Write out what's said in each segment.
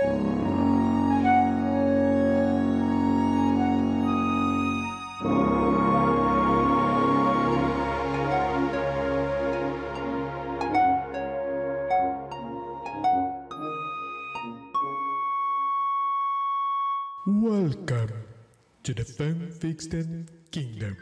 Welcome to the Fanfiction Kingdom.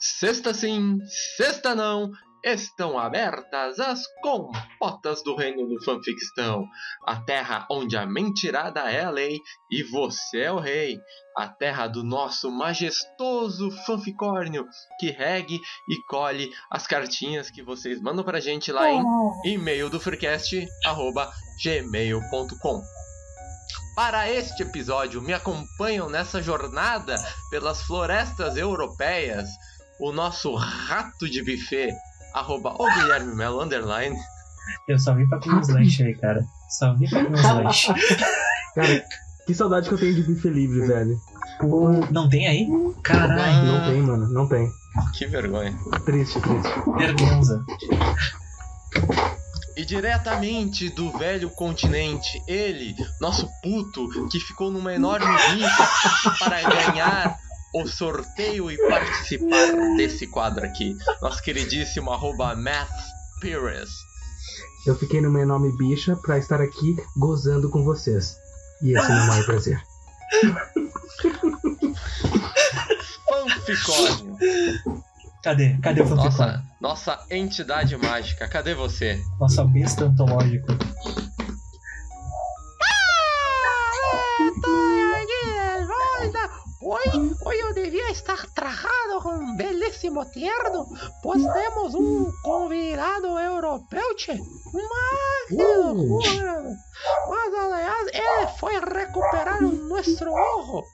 Sexta sim, sexta não, estão abertas as compotas do reino do fanficção, a terra onde a mentirada é a lei e você é o rei, a terra do nosso majestoso fanficórnio que regue e colhe as cartinhas que vocês mandam pra gente lá em e-mail do freecast, arroba gmail.com. Para este episódio, me acompanham nessa jornada pelas florestas europeias o nosso rato de buffet, arroba o Guilherme Melo, underline. Eu só vim pra comer uns lanches aí, cara. Só vim pra comer uns lanches. Cara, que saudade que eu tenho de bife livre, velho. Pô, não tem aí? Caralho, Não tem, mano, não tem. Que vergonha. Triste, triste. vergonha. E diretamente do velho continente, ele, nosso puto, que ficou numa enorme rifa para ganhar o sorteio e participar desse quadro aqui. Nosso queridíssimo arroba Math Pires. Eu fiquei numa enorme bicha pra estar aqui gozando com vocês. E esse é o meu maior prazer. Fanficórnio. Cadê? Cadê o? Nossa, nossa entidade mágica, cadê você? Nossa besta antológica. Hoy, hoy yo debía estar trajado con un belísimo tierno, pues temos un convidado europeu, che. Mas, que loucura! Mas, aliás, ele foi recuperar o nosso ojo.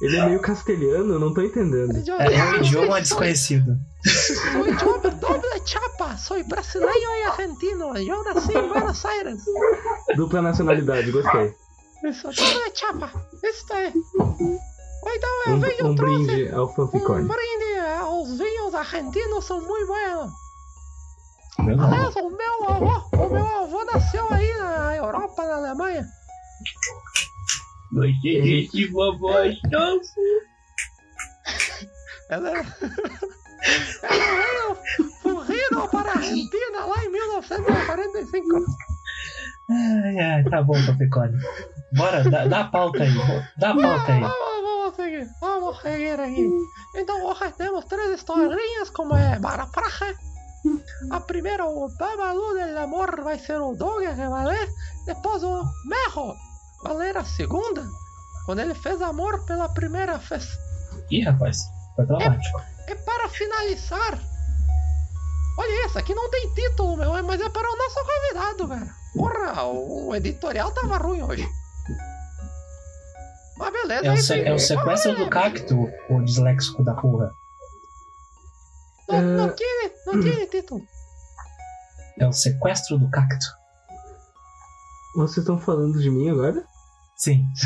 Ele é meio castelhano, eu não tô entendendo. É, é um idioma soy- desconhecido. Soy doble, doble chapa, soy brasileño y argentino. Yo nací en Buenos Aires. Dupla nacionalidade, gostei. Isso, doble chapa. Isso aí. Então eu Um, venho um trouxe brinde ao um fanficórnio. brinde. eh, Os vinhos argentinos são muito não. Aliás, o meu avô, o meu avô nasceu aí na Europa, na Alemanha. Gostei desse vovoz. Ela é... Ela veio fugido para a Argentina lá em 1945. Ai, ai, tá bom, fanficórnio. Bora, dá, dá a pauta aí. Dá a pauta aí. Vamos, seguir, vamos seguir aqui. Então hoje temos três historinhas como é Barapraje. A primeira, o Babalu del Amor vai ser o Doug que vai ler. Depois o Merro vai ler a segunda. Quando ele fez amor pela primeira vez. Ih, rapaz, foi traumático. E para finalizar. Olha isso, aqui não tem título, meu, mas é para o nosso convidado, velho. Porra, o editorial tava ruim hoje. Mas beleza, É o, isso se- é o sequestro do cacto, o disléxico da porra. Não, não É. tinha, não tinha título. É o sequestro do cacto. Vocês estão falando de mim agora? Sim.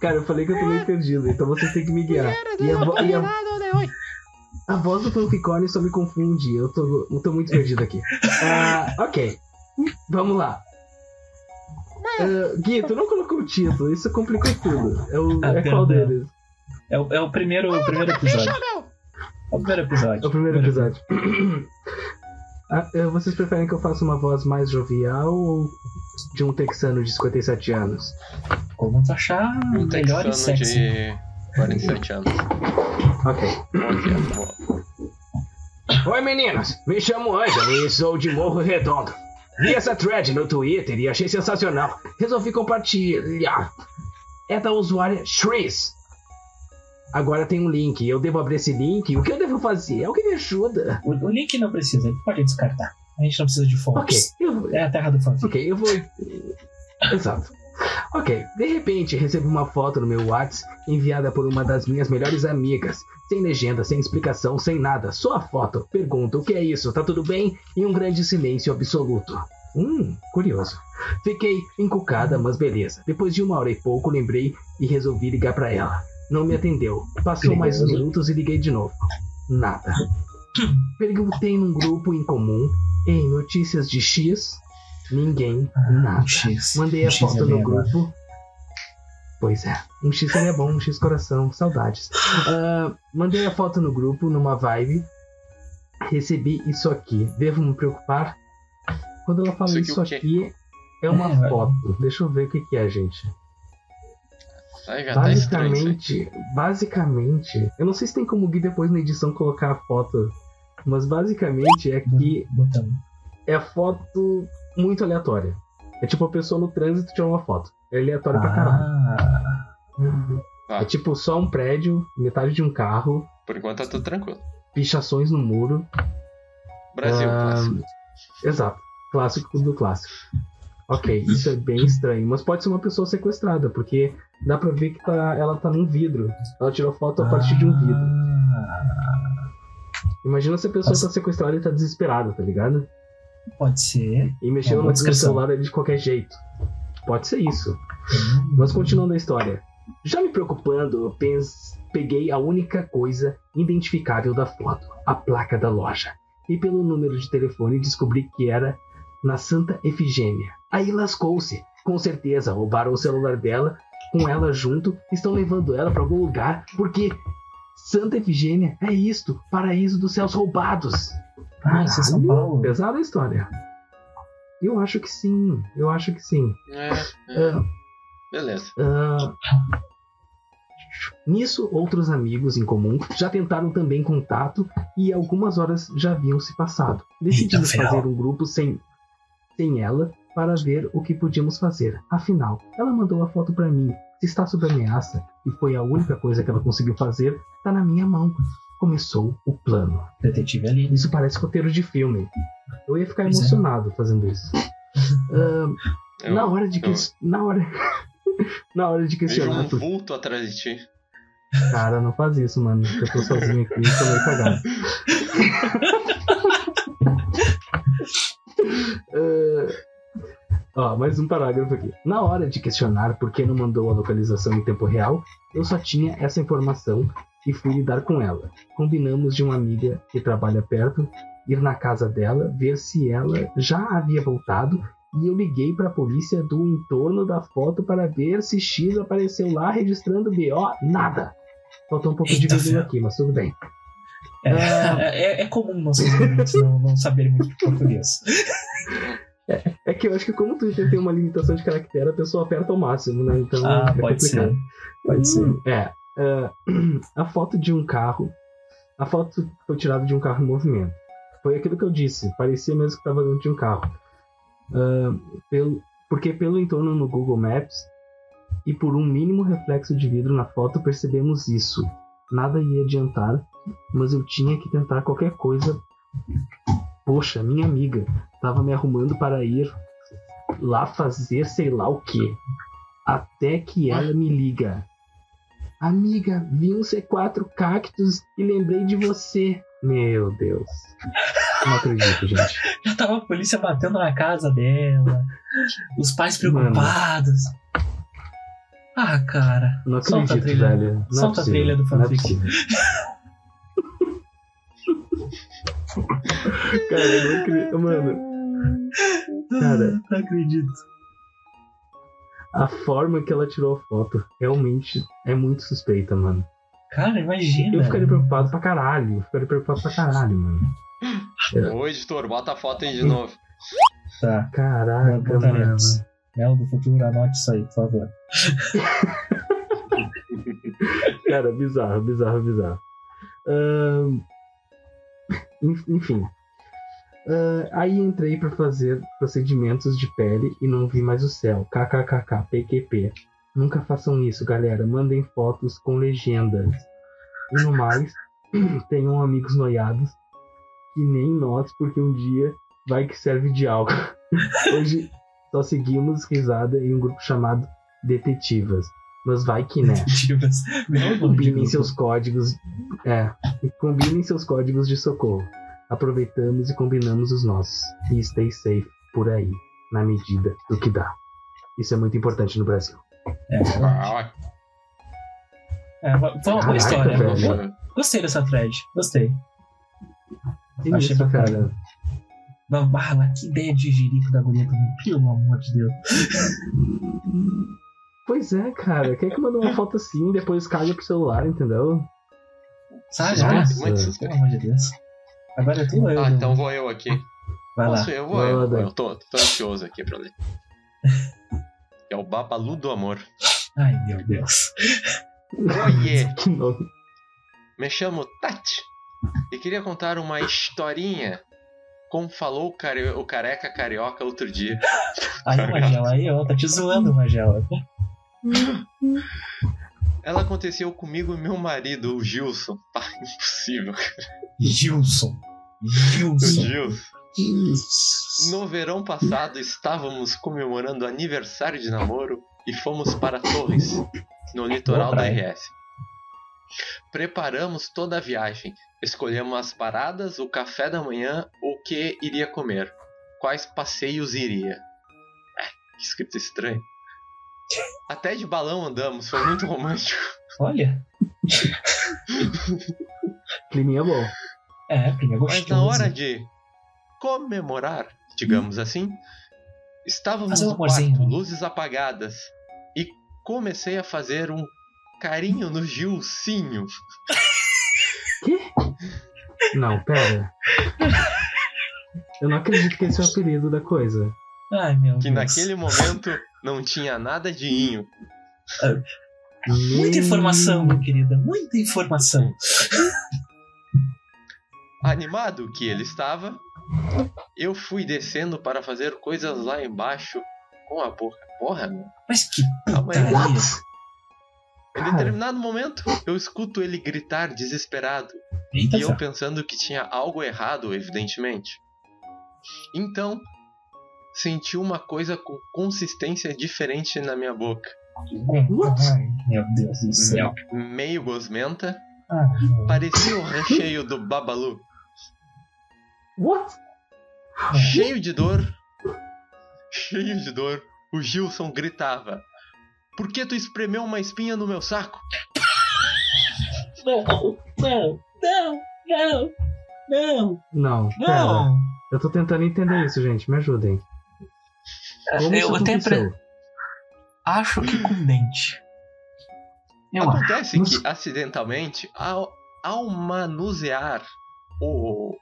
Cara, eu falei que eu tô meio perdido, então vocês têm que me guiar. E a, vo- e a-. a voz do fanficórnio só me confunde. Eu tô, eu tô muito perdido aqui. Ah, ok. Vamos lá. Ah, Gui, tu não colocou o título, isso complicou tudo. É, o, Ah, é qual deles? É o, é o primeiro, o primeiro episódio. É o primeiro episódio. É o primeiro episódio. Ah, eh, vocês preferem que eu faça uma voz mais jovial ou de um texano de 57 anos? Como tu achar Um melhor e texano sexy. de 47 anos. Ok. Ok. Oi meninos, me chamo Ângelo e sou de Morro Redondo. Vi essa thread no Twitter e achei sensacional. Resolvi compartilhar. É da usuária Shreeze. Agora tem um link, eu devo abrir esse link. O que eu devo fazer? Alguém me ajuda. O, o link não precisa, ele pode descartar. A gente não precisa de Ok, fontes. eu, É a terra do fanfic. Ok, eu vou. Exato. Ok, de repente recebo uma foto no meu WhatsApp enviada por uma das minhas melhores amigas. Sem legenda, sem explicação, sem nada, só a foto. Pergunto: o que é isso? Tá tudo bem? E um grande silêncio absoluto. Hum, curioso. Fiquei encucada, mas beleza. Depois de uma hora e pouco, lembrei e resolvi ligar pra ela. Não me atendeu. Passou mais uns minutos e liguei de novo. Nada. Perguntei num grupo em comum. Em notícias de X, ninguém, nada. Um X. Mandei a Um X foto é no agora. grupo. Pois é, um X seria bom, um X coração, saudades. Ah, mandei a foto no grupo, numa vibe. Recebi isso aqui. Devo me preocupar? Quando ela fala Isso aqui isso aqui, é uma É, vai- foto. Deixa eu ver o que, que é, gente. Já tá isso aí. Basicamente, basicamente, eu não sei se tem como o Gui depois na edição colocar a foto, mas basicamente é que Botamos. É a foto muito aleatória. É tipo a pessoa no trânsito tirou uma foto. É aleatório pra caralho. Ah, Ah. É tipo só um prédio, metade de um carro, Por enquanto tá tudo tranquilo. pichações no muro. Brasil, Ah, clássico. Exato. Clássico do clássico. Ok, isso é bem estranho. Mas pode ser uma pessoa sequestrada, porque dá pra ver que tá, ela tá num vidro. Ela tirou foto a partir de um vidro. Ah, Imagina se a pessoa Nossa. tá sequestrada e tá desesperada, tá ligado? Pode ser. E mexeu Uma no, celular ali de qualquer jeito. Pode ser isso. Hum, Mas continuando a história. Já me preocupando, eu peguei a única coisa identificável da foto, a placa da loja. E pelo número de telefone descobri que era na Santa Efigênia. Aí lascou-se. Com certeza roubaram o celular dela, com ela junto, estão levando ela para algum lugar, porque Santa Efigênia é isto, paraíso dos céus roubados. Ah, isso é São Paulo. Pesada a história. Eu acho que sim, eu acho que sim. É, é, Ah, beleza. ah, Nisso, outros amigos em comum já tentaram também contato e algumas horas já haviam se passado. Decidimos fazer um grupo sem, sem ela para ver o que podíamos fazer. Afinal, ela mandou a foto para mim. Se está sob ameaça e foi a única coisa que ela conseguiu fazer, está na minha mão. Começou o plano. Detetive ali. Isso parece roteiro de filme. Eu ia ficar Pois é. emocionado fazendo isso. Eu na hora de eu- ques- na hora na hora de vejo questionar um por vulto atrás de ti. Cara, não faz isso, mano. que Eu tô sozinho aqui e tô meio cagado. Eh, Ó, mais um parágrafo aqui. Na hora de questionar por que não mandou a localização em tempo real, eu só tinha essa informação e fui lidar com ela. Combinamos de uma amiga que trabalha perto ir na casa dela, ver se ela já havia voltado e eu liguei para a polícia do entorno da foto para ver se X apareceu lá registrando BO. Nada. Faltou um pouco de Eita, vídeo ferro. aqui, mas tudo bem. É, é, é comum nossos ouvintes não, não saberem muito de português. É que eu acho que como o Twitter tem uma limitação de caractere, a pessoa aperta ao máximo, né? Então Ah, é pode complicado. ser. Pode ser. É. ah, a foto de um carro. A foto foi tirada de um carro em movimento. Foi aquilo que eu disse. Parecia mesmo que estava dentro de um carro. Ah, pelo, porque pelo entorno no Google Maps e por um mínimo reflexo de vidro na foto percebemos isso. Nada ia adiantar, mas eu tinha que tentar qualquer coisa. Poxa, minha amiga estava me arrumando para ir lá fazer sei lá o que. Até que ela me liga. Amiga, vi um C4 cactus e lembrei de você. Meu Deus. Não acredito, gente. Já tava a polícia batendo na casa dela. Os pais preocupados. Ah, cara. Não Solta a acredito, trilha. velho. Não é Solta a trilha do Não é fanfic. Cara, eu não acredito. Mano, Cara. Não acredito. A forma que ela tirou a foto realmente é muito suspeita, mano. Cara, imagina. Eu ficaria preocupado pra caralho. Eu ficaria preocupado pra caralho, mano. Ô, editor, bota a foto aí de novo. Tá. Caraca, mano. Mel do futuro, anote isso aí, por favor. Cara, bizarro, bizarro, bizarro. En- enfim. Ah, aí entrei pra fazer procedimentos de pele e não vi mais o céu. KKKK, PQP. Nunca façam isso, galera. Mandem fotos com legendas. E no mais, tenham amigos noiados que nem nós, porque um dia vai que serve de algo. Hoje só seguimos risada em um grupo chamado Detetivas. Mas vai que né. Detetives. Belo nome de Combinem seus códigos. É. Combinem seus códigos de socorro. Aproveitamos e combinamos os nossos. E stay safe por aí, na medida do que dá. Isso é muito importante no Brasil. É, Ah, é, vamos uma Caraca, história. velho. Gostei dessa thread. Gostei. Que Achei isso, bacana. cara. Não, Bala, que ideia de jirico da guria também. Pelo amor de Deus. Pois é, cara. Quem é que mandou uma foto assim e depois caga pro celular, entendeu? Sabe? Nossa, muito suspeito. Pelo amor de Deus. Agora é tudo eu. Ah, então vou eu aqui. Vai lá. Posso eu? Vou eu. Eu tô, tô ansioso aqui pra ler. É o Babalu do Amor. Ai, meu Deus. Oiê! Me chamo Tati e queria contar uma historinha. Como falou o, care- o careca carioca outro dia. Aí, Magela, aí, ó, tá te zoando, Magela. Ela aconteceu comigo e meu marido, o Gilson. Pá, impossível. Gilson. Gilson. Gilson. No verão passado estávamos comemorando aniversário de namoro e fomos para Torres, no litoral da. RS. Preparamos toda a viagem, escolhemos as paradas, o café da manhã, o que iria comer, quais passeios iria. É, que escrito estranho. Até de balão andamos, foi muito romântico. Olha. Climinha bom. É, prima, é Mas gostoso. na hora de comemorar, digamos assim, estávamos um no quarto, né? luzes apagadas, e comecei a fazer um carinho no Gilcinho. Não, pera. Eu não acredito que esse é o apelido da coisa. Ai, meu Que Deus. naquele momento não tinha nada de inho. Muita Meu- informação, minha querida. Muita informação. Animado que ele estava, eu fui descendo para fazer coisas lá embaixo com a boca. Porra, meu. Mas que putaria. Em determinado momento, eu escuto ele gritar desesperado. Eita, E eu pensando que tinha algo errado, evidentemente. Então, senti uma coisa com consistência diferente na minha boca. What? Ai, meu Deus do céu. Meio gosmenta, Ah, parecia o recheio do Babalu. What? Cheio de dor, cheio de dor, o Gilson gritava: Por que tu espremeu uma espinha no meu saco? não, não, não, não, não, Não, pera. não. Eu tô tentando entender isso, gente. Me ajudem. Como Eu isso até aconteceu? acho que com dente. Eu acho. Acontece Mas- que, acidentalmente, ao, ao manusear o,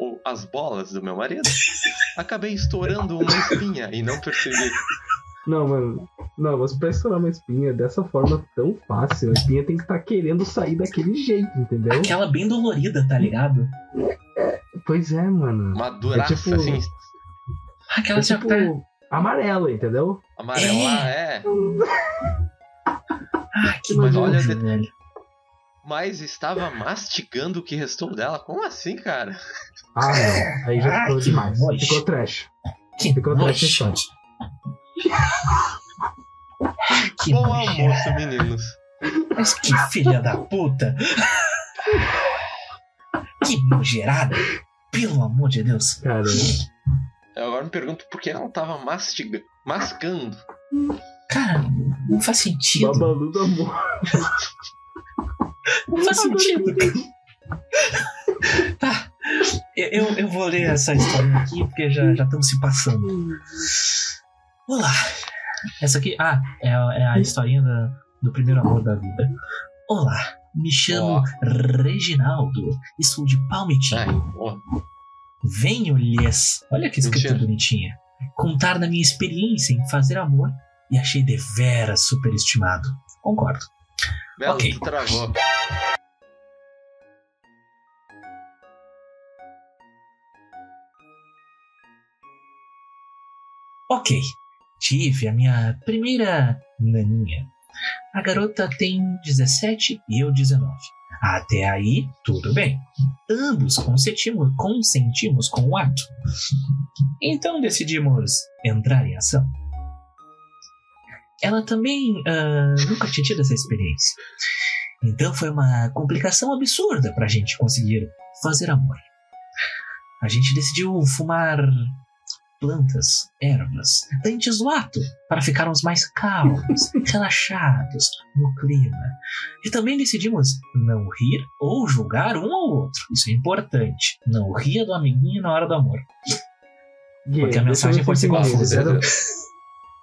o- as bolas do meu marido, acabei estourando uma espinha e não percebi. Não, mano. Não, mas pra estourar uma espinha dessa forma tão fácil, a espinha tem que estar querendo sair daquele jeito, entendeu? Aquela bem dolorida, tá ligado? Pois é, mano. Uma duraça, É tipo- assim, Aquela É tipo tá. amarelo, entendeu? amarelar, é. Ah, que Mas olha, velho. Mas estava mastigando o que restou dela. Como assim, cara? Ah, não. Aí já Ah, ficou demais. Ficou trash. Que Ficou nojo. da história. Que Bom nojo. almoço, meninos. Mas que filha da puta! Que nojeirada! Pelo amor de Deus! Cara, Eu agora me pergunto por que ela estava mastigando, mascando. Cara, não faz sentido. babalu do amor. Não faz sentido. Tá. Eu, eu- vou ler essa história aqui porque já já estamos se passando. Olá. Essa aqui, ah, é, a- é a historinha da- do primeiro amor da vida. Olá, me chamo Ó. Reginaldo e sou de Palmitinho. Porra. Venho-lhes, olha que escrita bonitinha, contar da minha experiência em fazer amor e achei deveras superestimado. Concordo. Belo, Ok. tu travou. Ok, tive a minha primeira naninha. A garota tem 17 e eu 19. Até aí, tudo bem. Ambos consentimos, consentimos com o ato. Então decidimos entrar em ação. Ela também ah, nunca tinha tido essa experiência. Então foi uma complicação absurda pra gente conseguir fazer amor. A gente decidiu fumar plantas, ervas, antes do ato, para ficarmos mais calmos, relaxados no clima. E também decidimos não rir ou julgar um ao outro. Isso é importante. Não ria do amiguinho na hora do amor. Porque a mensagem pode se ser confusa.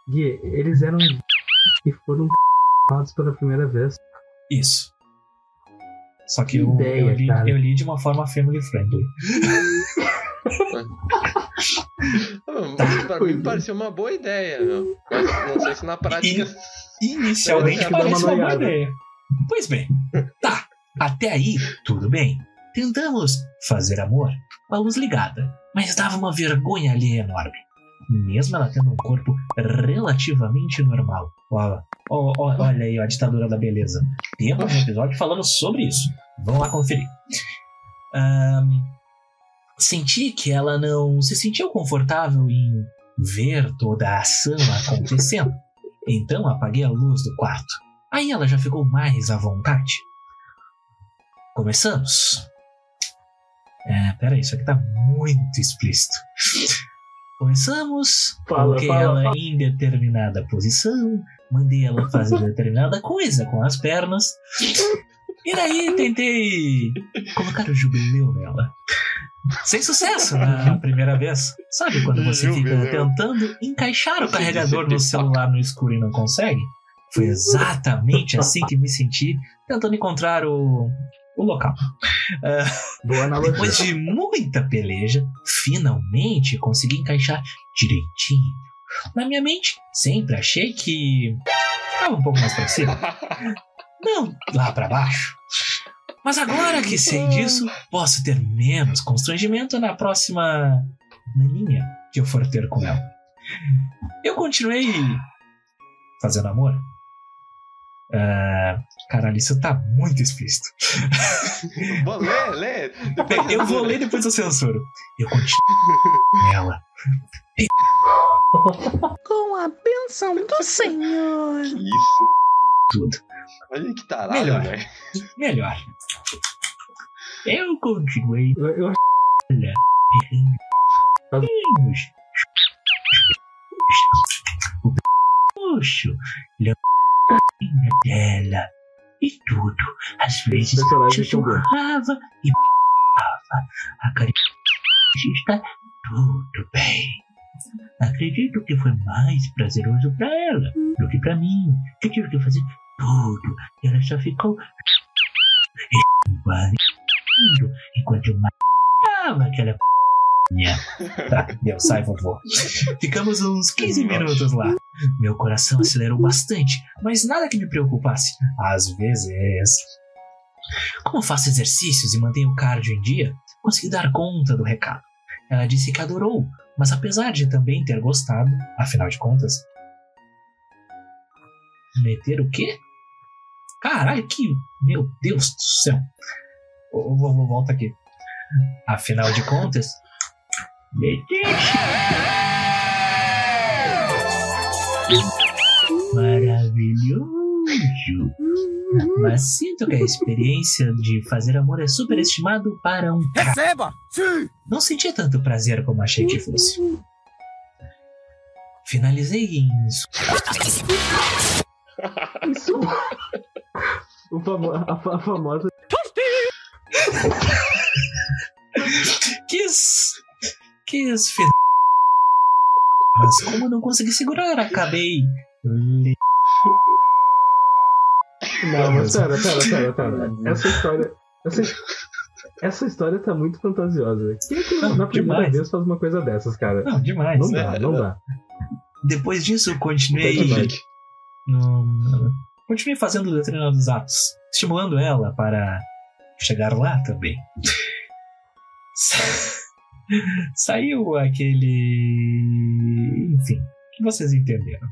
Gui, eles eram e foram amados pela primeira vez. Isso. Só que Que eu, ideia, eu, li, eu li de uma forma family friendly. Pra mim pareceu uma boa ideia, meu. Mas não sei se na prática. Inicialmente Dá parece uma uma boa ideia. Pois bem, tá. Até aí, tudo bem. Tentamos fazer amor com a luz ligada, mas dava uma vergonha ali enorme. Mesmo ela tendo um corpo relativamente normal. Ó, ó, ó, olha aí ó, a ditadura da beleza. Temos um episódio falando sobre isso. Vamos lá conferir. Ahn, senti que ela não se sentiu confortável em ver toda a ação acontecendo. Então apaguei a luz do quarto. Aí ela já ficou mais à vontade. Começamos. É, peraí, isso aqui tá muito explícito. Começamos, Fala, coloquei fala, ela fala. em determinada posição, mandei ela fazer determinada coisa com as pernas. E daí tentei colocar o jubileu nela. Sem sucesso na primeira vez. Sabe quando você fica tentando encaixar o carregador no celular no escuro e não consegue? Foi exatamente assim que me senti tentando encontrar o, o local. Boa analogia. Depois de muita peleja, finalmente consegui encaixar direitinho. Na minha mente, sempre achei que ficava um pouco mais pra cima. Não lá pra baixo. Mas agora que sei disso, posso ter menos constrangimento na próxima naninha que eu for ter com ela. Eu continuei fazendo amor. Ah, caralho, isso tá muito explícito. Bom, lê, lê. Eu vou ler depois eu censuro. Eu continuo nela. Com a bênção do Senhor. Que isso. Tudo. Olha que tarado, Melhor. velho. Melhor. Eu continuei Eu, eu Olha. O puxo, lambinha dela e tudo. Às vezes personagem sussurrava e p***ava. Está tudo bem. Acredito que foi mais prazeroso para ela do que para mim, que tive que fazer tudo e ela só ficou enquanto eu matava aquela p***. Tá, deu, sai, vovô. Ficamos uns 15 minutos lá. Meu coração acelerou bastante, mas nada que me preocupasse. Às vezes. Como faço exercícios e mantenho o cardio em dia, consegui dar conta do recado. Ela disse que adorou, mas apesar de também ter gostado, afinal de contas. Meter o quê? Caralho, que. Meu Deus do céu. Ô, Vovô, volta aqui. Afinal de contas. Meter. Maravilhoso. Mas sinto que a experiência de fazer amor é superestimado para um cara. Receba! Sim! Não senti tanto prazer como achei que fosse. Finalizei em isso. O famo- a, fa- a famosa. quis. quis fe... Mas como não consegui segurar, acabei. Não, mas pera, pera, pera, pera. Essa história. Essa, essa história tá muito fantasiosa. Quem é que Não, na primeira demais. vez faz uma coisa dessas, cara? Não, demais. Não dá, não dá. Depois disso, eu continuei. No- continuei fazendo determinados atos, estimulando ela para chegar lá também. Sa- Saiu aquele. Enfim, vocês entenderam.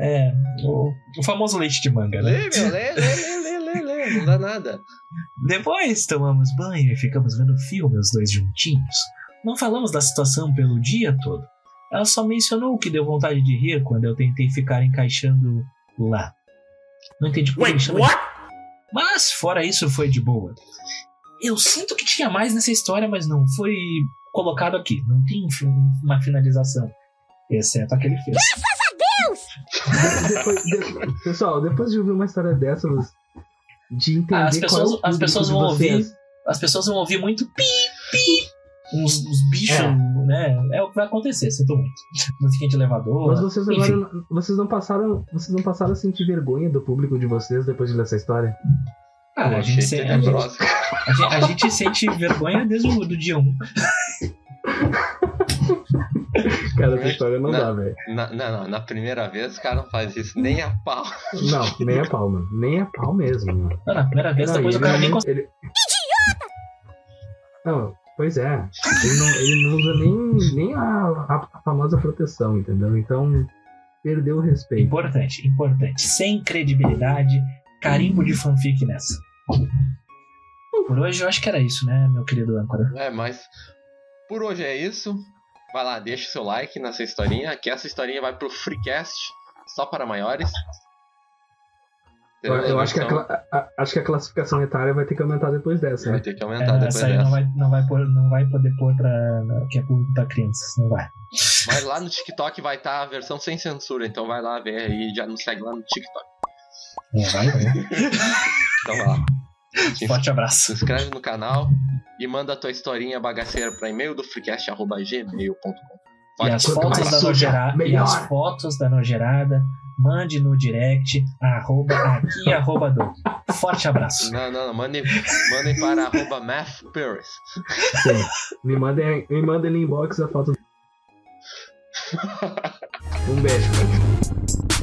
É, o, o famoso leite de manga, né? Lê, meu, lê, lê, lê, lê, lê, lê. Não dá nada. Depois tomamos banho e ficamos vendo filme os dois juntinhos. Não falamos da situação pelo dia todo. Ela só mencionou que deu vontade de rir quando eu tentei ficar encaixando lá. Não entendi por chama de- Mas fora isso foi de boa. Eu sinto que tinha mais nessa história, mas não foi colocado aqui. Não tem um- uma finalização. Exceto aquele fez. Depois- de- pessoal, depois de ouvir uma história dessas, de entender As pessoas- qual é o as pessoas de vão vocês, As pessoas vão ouvir muito pi, pi. Uns, uns bichos, É. né? É o que vai acontecer, sinto muito. Musiquinha de elevador. Mas vocês agora enfim. não- vocês não passaram, vocês não passaram a sentir vergonha do público de vocês depois de ler essa história? Ah, a, gente, se- a, gente, a gente- a gente sente vergonha desde o do dia 1. Cara, essa história não, Não. dá, velho. Na, não, não, na primeira vez o cara não faz isso nem a pau. Não, nem a pau, mano. Nem a pau mesmo, mano. Não, na primeira vez, Não, depois o ele cara nem consegue. ele... Não, pois é. Ele não, ele não usa nem, nem a, a- a famosa proteção, entendeu? Então, perdeu o respeito. Importante, importante. Sem credibilidade, carimbo de fanfic nessa. Por hoje eu acho que era isso, né, meu querido âncora? É, mas por hoje é isso. Vai lá, deixa o seu like nessa historinha, que essa historinha vai pro Freecast, só para maiores. Eu, eu acho, que a, Então, a- acho que a classificação etária vai ter que aumentar depois dessa, Vai né? ter que É, aumentar depois essa aí dessa. não vai, não, vai pôr, não vai poder pôr pra. que é público pra crianças. Não vai. Mas lá no TikTok vai estar a versão sem censura, então vai lá ver aí, já nos segue lá no TikTok. Não vai, vai. Então vai lá. Forte abraço. se inscreve no canal e manda a tua historinha bagaceira para e-mail do freecast.gmail.com. E as fotos da suja, nogerada. E as fotos da nogerada, mande no direct, arroba aqui, arroba do. Forte abraço. Não, não, não. Mandem, mandem para arroba mathparis. Sim. Me mandem, me mandem no inbox a foto. Um beijo.